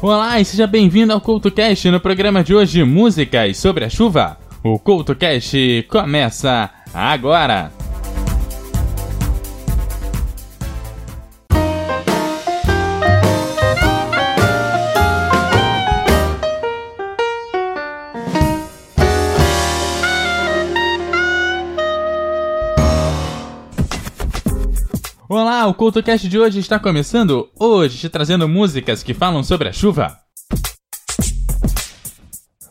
Olá e seja bem-vindo ao CoutoCast no programa de hoje Músicas sobre a Chuva. O CoutoCast começa agora! Olá, o CoutoCast de hoje está começando. Hoje te trazendo músicas que falam sobre a chuva.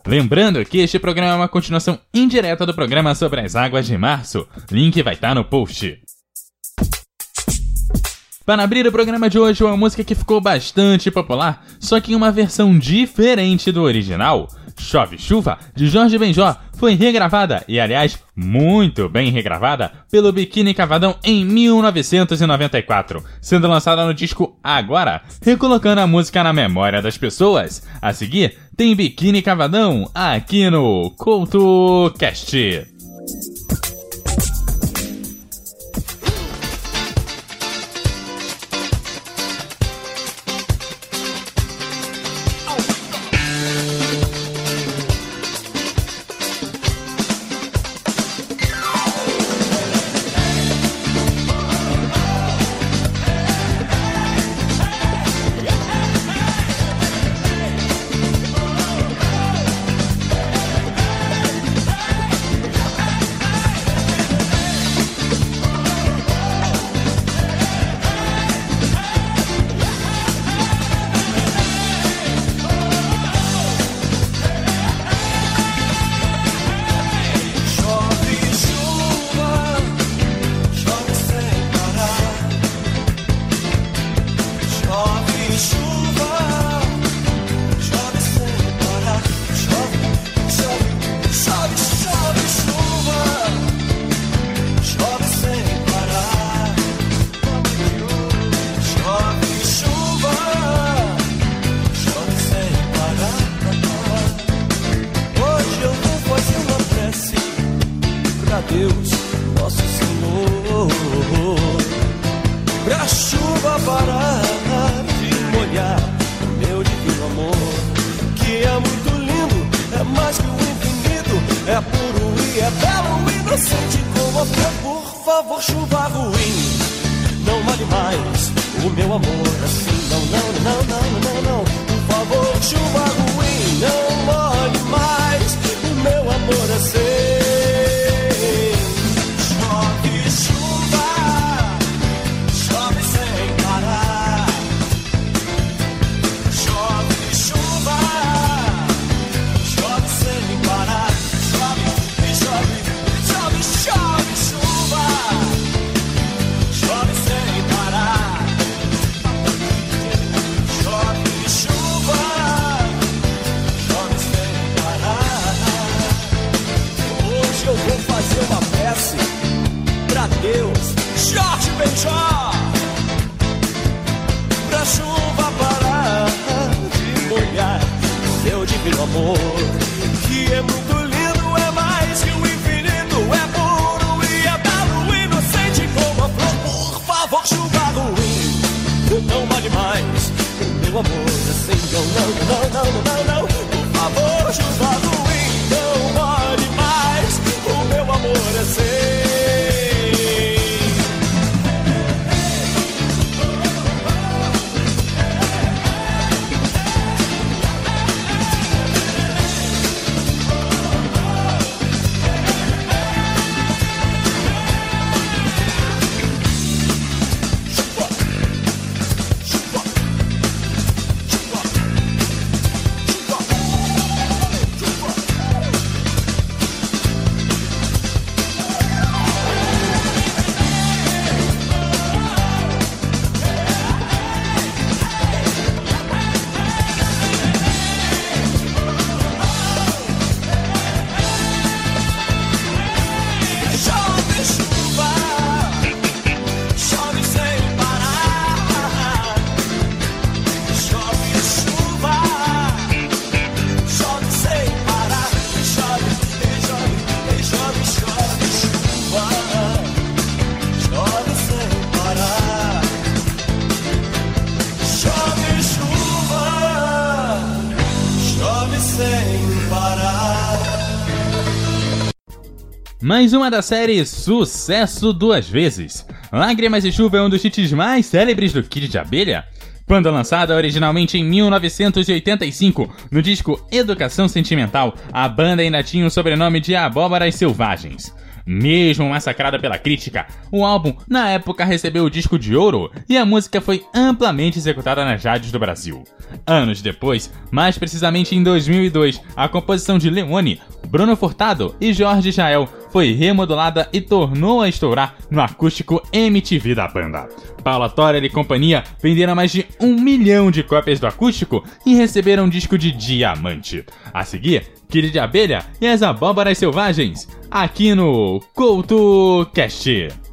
Lembrando que este programa é uma continuação indireta do programa sobre as águas de março. Link vai estar no post. Para abrir o programa de hoje, uma música que ficou bastante popular, só que em uma versão diferente do original. Chove Chuva, de Jorge Benjó, foi regravada, e aliás, muito bem regravada, pelo Biquíni Cavadão em 1994, sendo lançada no disco Agora, recolocando a música na memória das pessoas. A seguir, tem Biquíni Cavadão aqui no CoutoCast. deixar pra chuva parar de molhar seu divino amor, que é muito lindo, é mais que o infinito, é puro e é belo, inocente como a flor. Por favor, chuva ruim, não vale mais, meu amor, assim eu não, não, não, não, não, por favor, chuva mais uma da série Sucesso Duas Vezes. Lágrimas e Chuva é um dos hits mais célebres do Kid de Abelha. Quando lançada originalmente em 1985, no disco Educação Sentimental, a banda ainda tinha o sobrenome de Abóboras Selvagens. Mesmo massacrada pela crítica, o álbum na época recebeu o disco de ouro e a música foi amplamente executada nas rádios do Brasil. Anos depois, mais precisamente em 2002, a composição de Leone, Bruno Furtado e Jorge Jael foi remodelada e tornou a estourar no acústico MTV da banda. Paula Torer e companhia venderam mais de um milhão de cópias do acústico e receberam um disco de diamante. A seguir, Kid de Abelha e as Abóboras Selvagens, aqui no CoutoCast.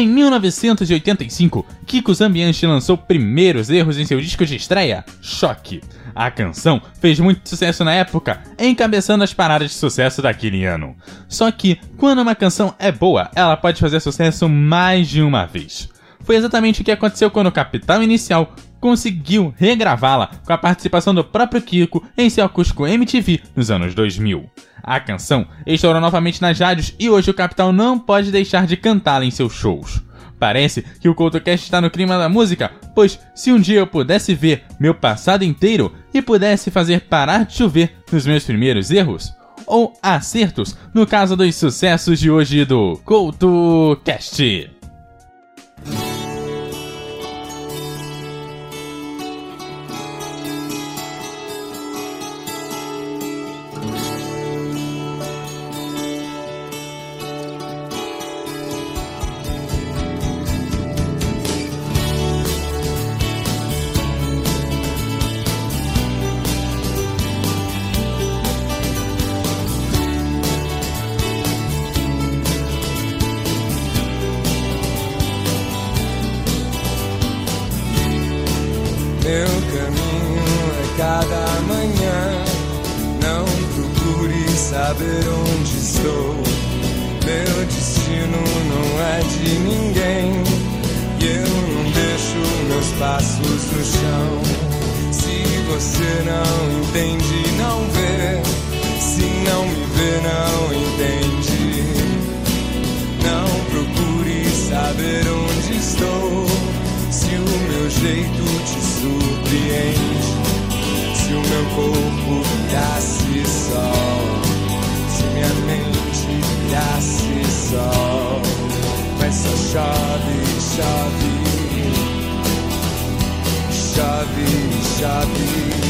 Em 1985, Kiko Zambianchi lançou primeiros erros em seu disco de estreia, Choque. A canção fez muito sucesso na época, encabeçando as paradas de sucesso daquele ano. Só que, quando uma canção é boa, ela pode fazer sucesso mais de uma vez. Foi exatamente o que aconteceu quando o Capital Inicial conseguiu regravá-la com a participação do próprio Kiko em seu acústico MTV nos anos 2000. A canção estourou novamente nas rádios e hoje o Capital não pode deixar de cantá-la em seus shows. Parece que o CoutoCast está no clima da música, pois se um dia eu pudesse ver meu passado inteiro e pudesse fazer parar de chover nos meus primeiros erros, ou acertos no caso dos sucessos de hoje do CoutoCast. Chove, chove.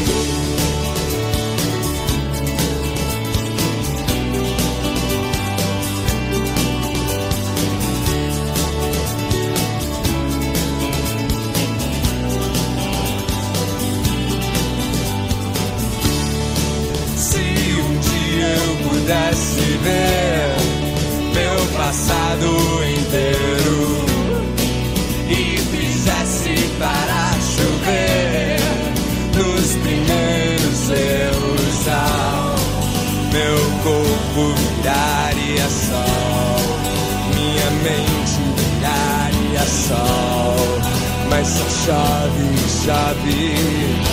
Chove, chove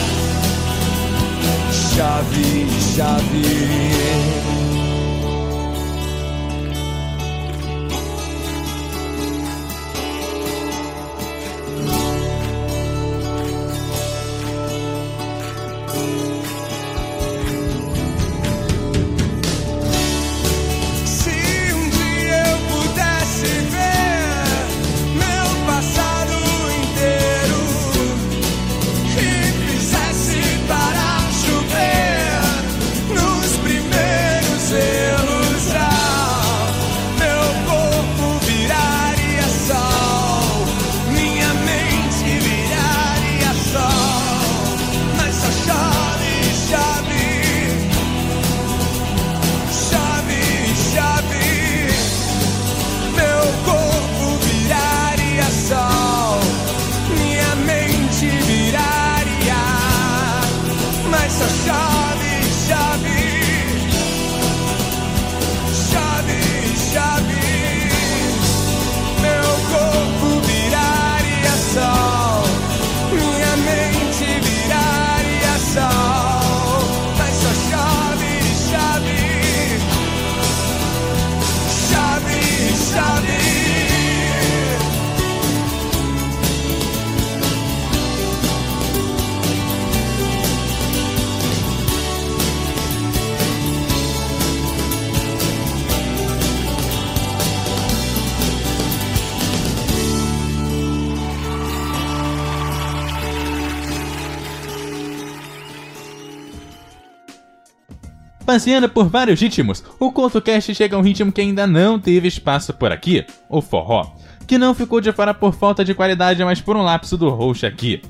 chave, chave. Passeando por vários ritmos, o CoutoCast chega a um ritmo que ainda não teve espaço por aqui, o forró, que não ficou de fora por falta de qualidade, mas por um lapso do host aqui.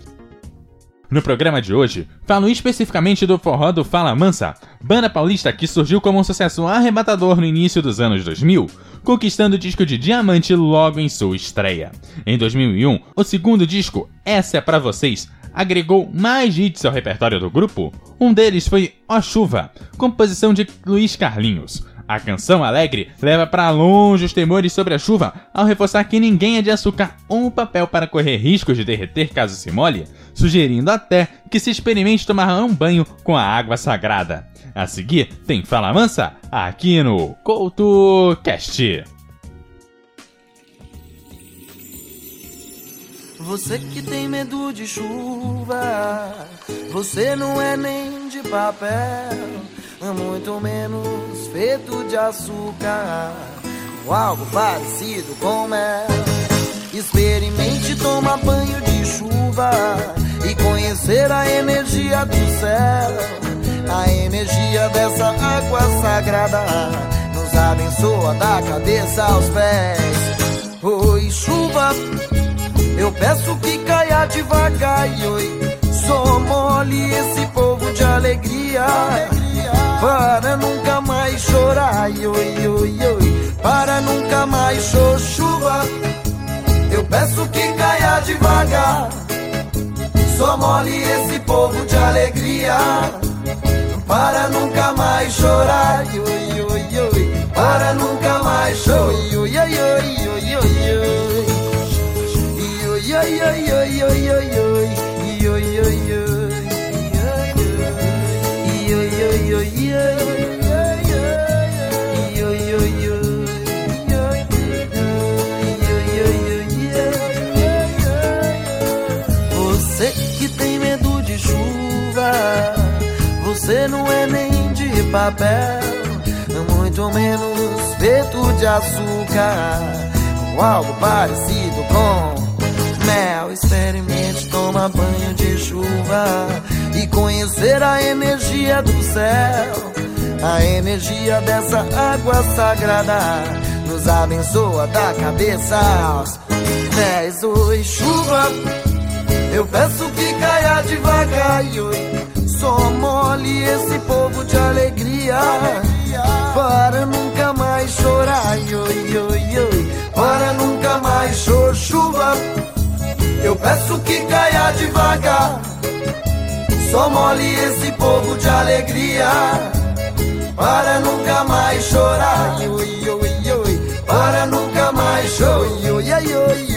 No programa de hoje, falo especificamente do forró do Fala Mansa, banda paulista que surgiu como um sucesso arrebatador no início dos anos 2000, conquistando o disco de diamante logo em sua estreia. Em 2001, o segundo disco, Essa é Pra Vocês, agregou mais hits ao repertório do grupo. Um deles foi Ó Chuva, composição de Luiz Carlinhos. A canção alegre leva para longe os temores sobre a chuva ao reforçar que ninguém é de açúcar um papel para correr riscos de derreter caso se molhe, sugerindo até que se experimente tomar um banho com a água sagrada. A seguir, tem Fala Mansa aqui no CoutoCast. Você que tem medo de chuva, você não é nem de papel, muito menos feito de açúcar, ou algo parecido com mel. Experimente tomar banho de chuva e conhecer a energia do céu, a energia dessa água sagrada nos abençoa da cabeça aos pés. Oi, chuva. Eu peço que caia devagar oi, só mole esse povo de alegria, para nunca mais chorar oi, oi, oi, para nunca mais chuva. Eu peço que caia devagar, só mole esse povo de alegria, para nunca mais chorar oi, oi, oi, para nunca mais chorar, oi, oi, oi, oi, oi, yo yo yo yo yo yo yo yo yo Você que tem medo de chuva, você não é nem de papel, muito menos feito de açúcar, ou algo parecido com mel, experimente tomar banho de chuva e conhecer a energia do céu. A energia dessa água sagrada nos abençoa da cabeça aos pés. Oi, chuva, eu peço que caia devagar oi, só mole esse povo de alegria para nunca mais chorar. Oi, oi, oi, para nunca mais chorar. Chuva, eu peço que caia devagar. Só mole esse povo de alegria. Para nunca mais chorar. Para nunca mais chorar.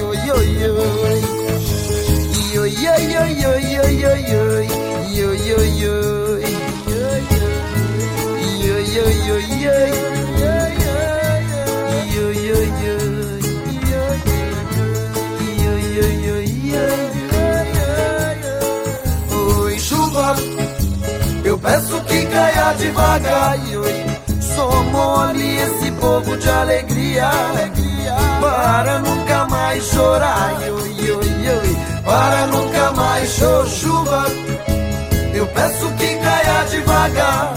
Caia devagar. Só mole esse povo de alegria, para nunca mais chorar, para nunca mais chorar, chuva, eu peço que caia devagar,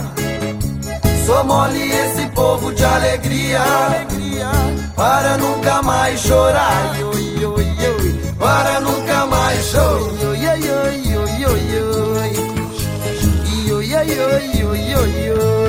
só mole esse povo de alegria, para nunca mais chorar, para nunca mais chorar, 哎呦呦呦。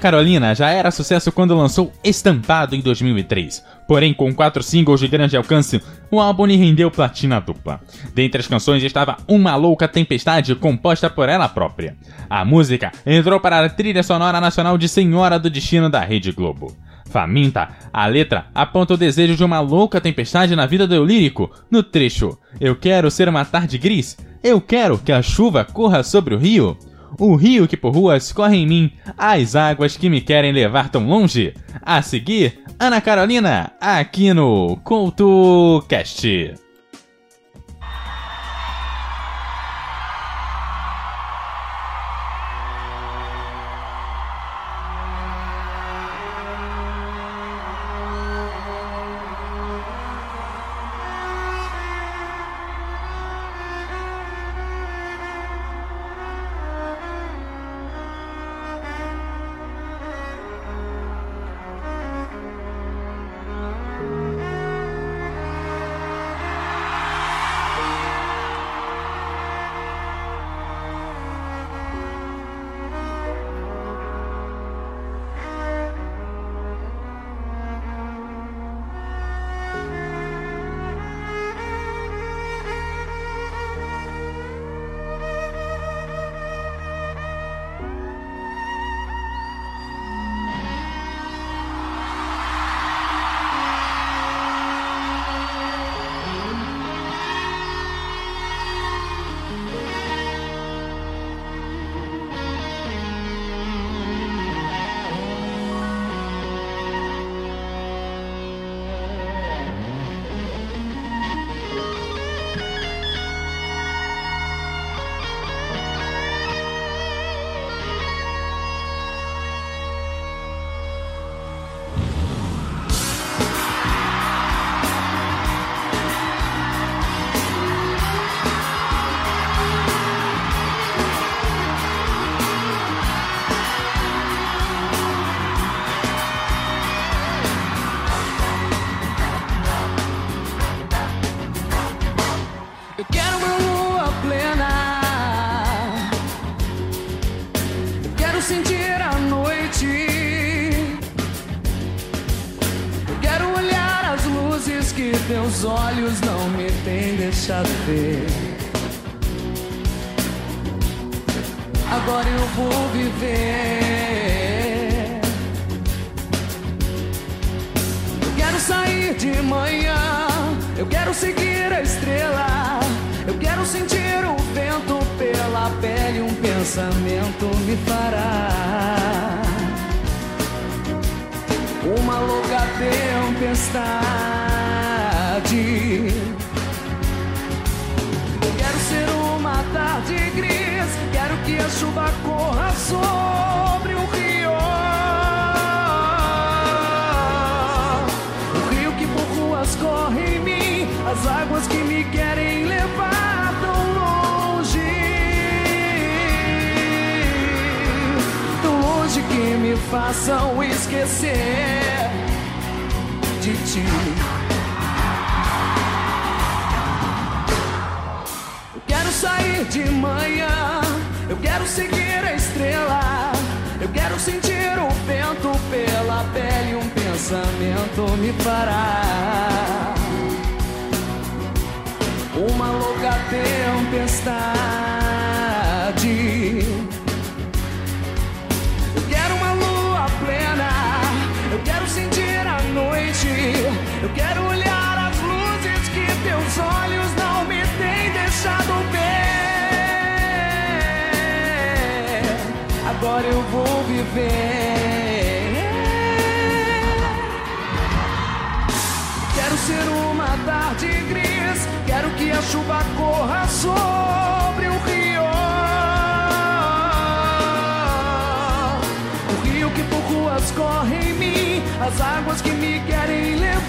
Carolina já era sucesso quando lançou Estampado em 2003. Porém, com quatro singles de grande alcance, o álbum lhe rendeu platina dupla. Dentre as canções estava Uma Louca Tempestade, composta por ela própria. A música entrou para a trilha sonora nacional de Senhora do Destino da Rede Globo. Faminta, a letra aponta o desejo de uma louca tempestade na vida do lírico, no trecho Eu quero ser uma tarde gris, eu quero que a chuva corra sobre o rio. O rio que por ruas corre em mim, as águas que me querem levar tão longe. A seguir, Ana Carolina, aqui no CoutoCast. Pensamento me fará uma louca tempestade. Quero ser uma tarde gris, quero que a chuva corra sobre o rio. O rio que por ruas corre em mim, as águas que me querem levar que me façam esquecer de ti. Eu quero sair de manhã, eu quero seguir a estrela. Eu quero sentir o vento pela pele, um pensamento me fará uma louca tempestade. Eu quero olhar as luzes que teus olhos não me têm deixado ver. Agora eu vou viver. Quero ser uma tarde gris, quero que a chuva corra sobre o rio. O rio que por ruas corre em mim, as águas que me querem levar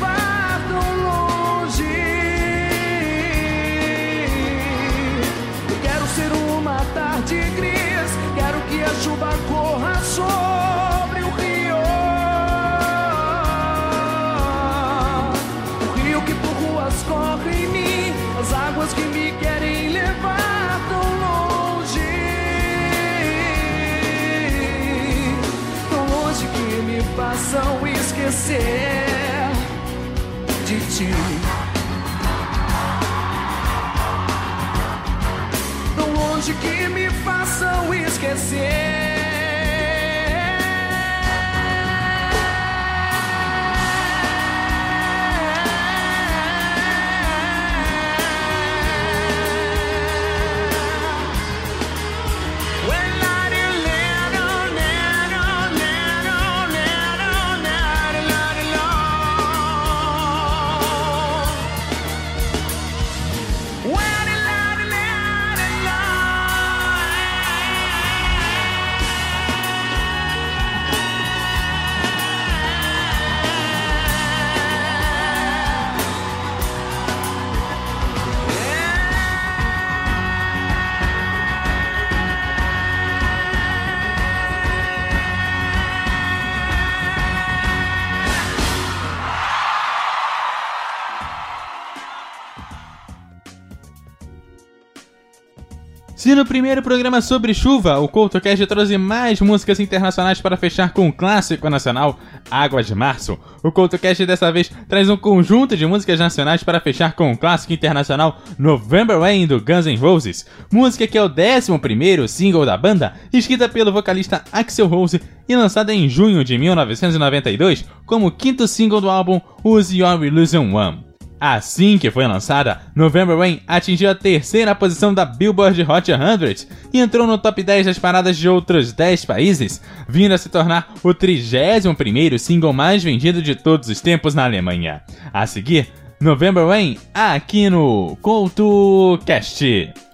sobre o rio. O rio que por ruas corre em mim, as águas que me querem levar tão longe. Tão longe que me façam esquecer de ti. Tão longe que me façam esquecer. Se no primeiro programa sobre chuva, o CoutoCast trouxe mais músicas internacionais para fechar com o clássico nacional Água de Março, o CoutoCast dessa vez traz um conjunto de músicas nacionais para fechar com o clássico internacional November Rain do Guns N' Roses, música que é o 11º single da banda, escrita pelo vocalista Axel Rose e lançada em junho de 1992 como quinto single do álbum Use Your Illusion One. Assim que foi lançada, November Rain atingiu a terceira posição da Billboard Hot 100 e entrou no top 10 das paradas de outros 10 países, vindo a se tornar o 31º single mais vendido de todos os tempos na Alemanha. A seguir, November Rain aqui no CoutoCast.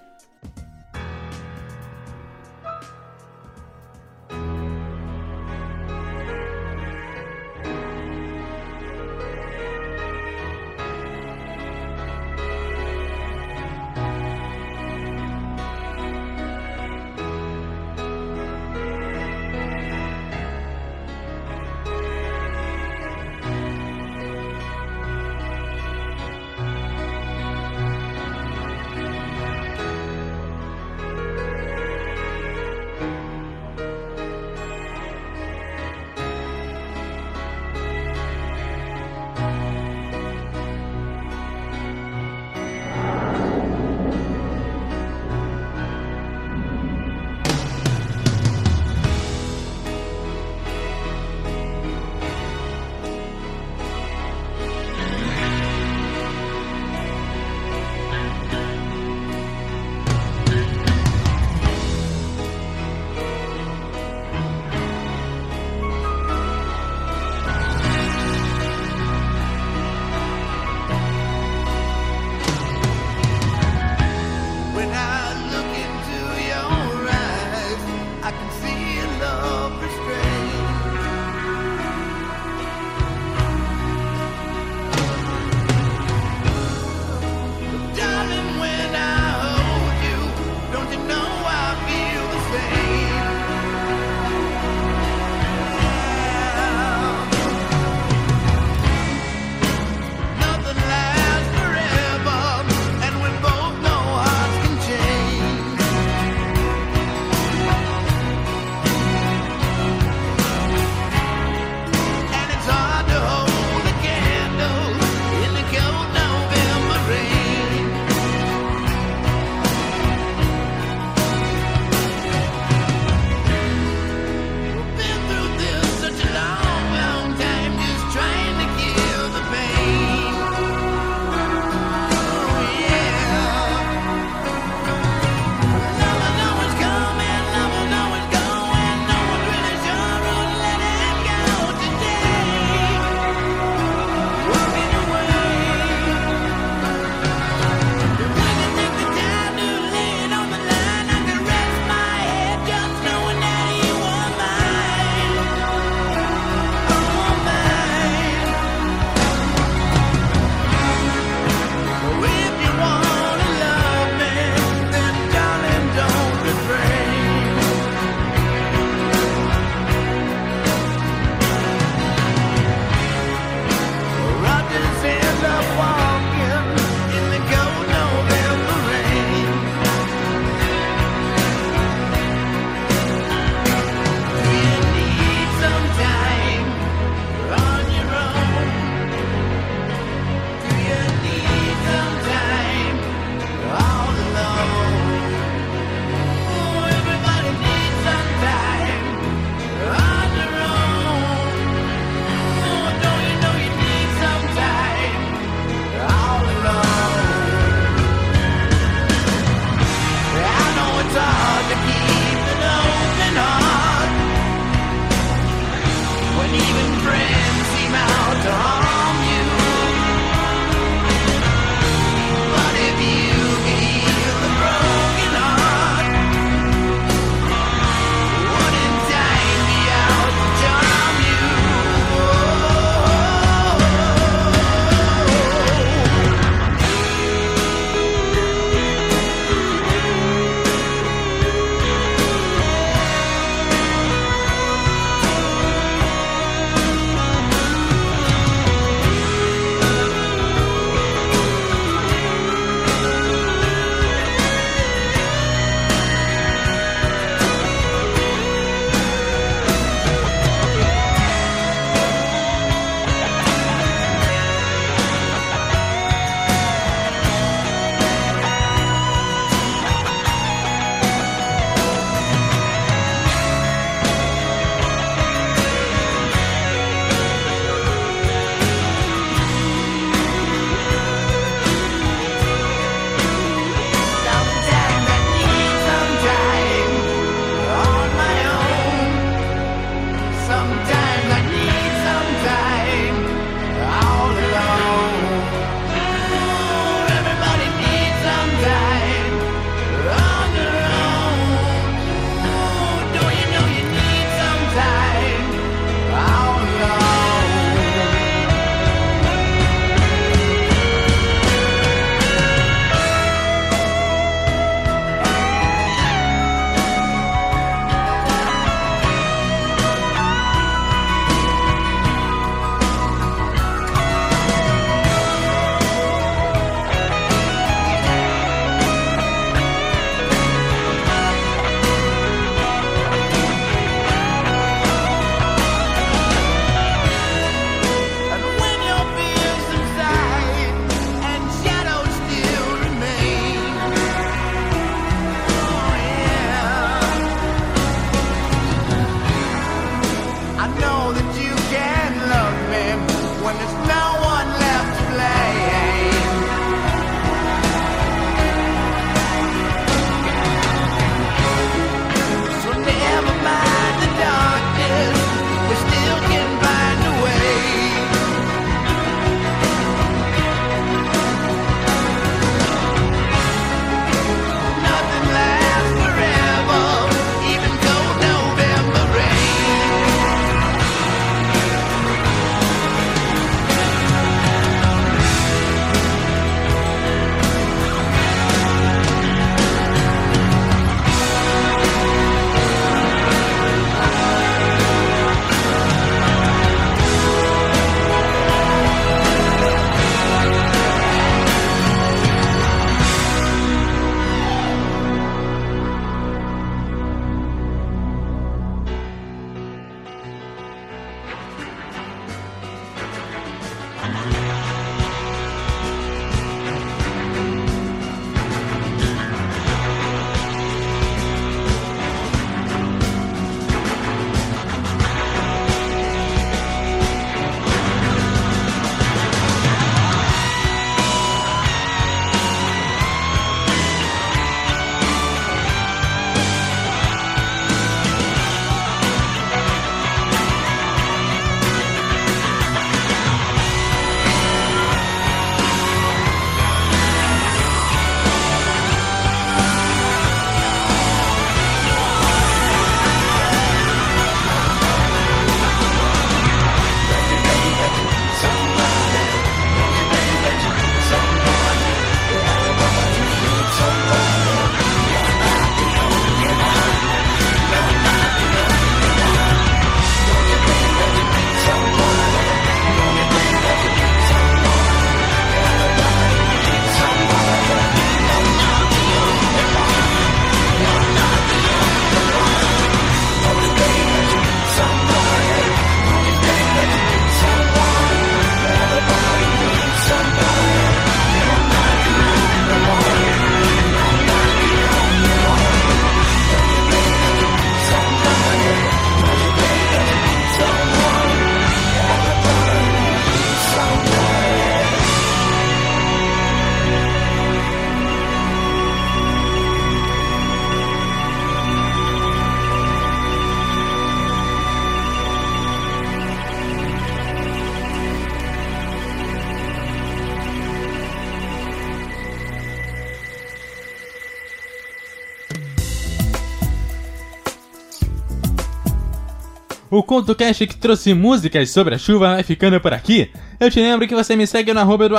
O ContoCast que trouxe músicas sobre a chuva vai ficando por aqui. Eu te lembro que você me segue no arroba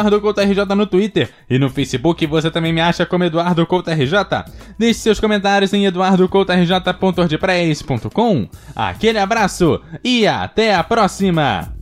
no Twitter e no Facebook você também me acha como EduardoCoutoRJ. Deixe seus comentários em eduardocoutorj.ordpress.com. Aquele abraço e até a próxima!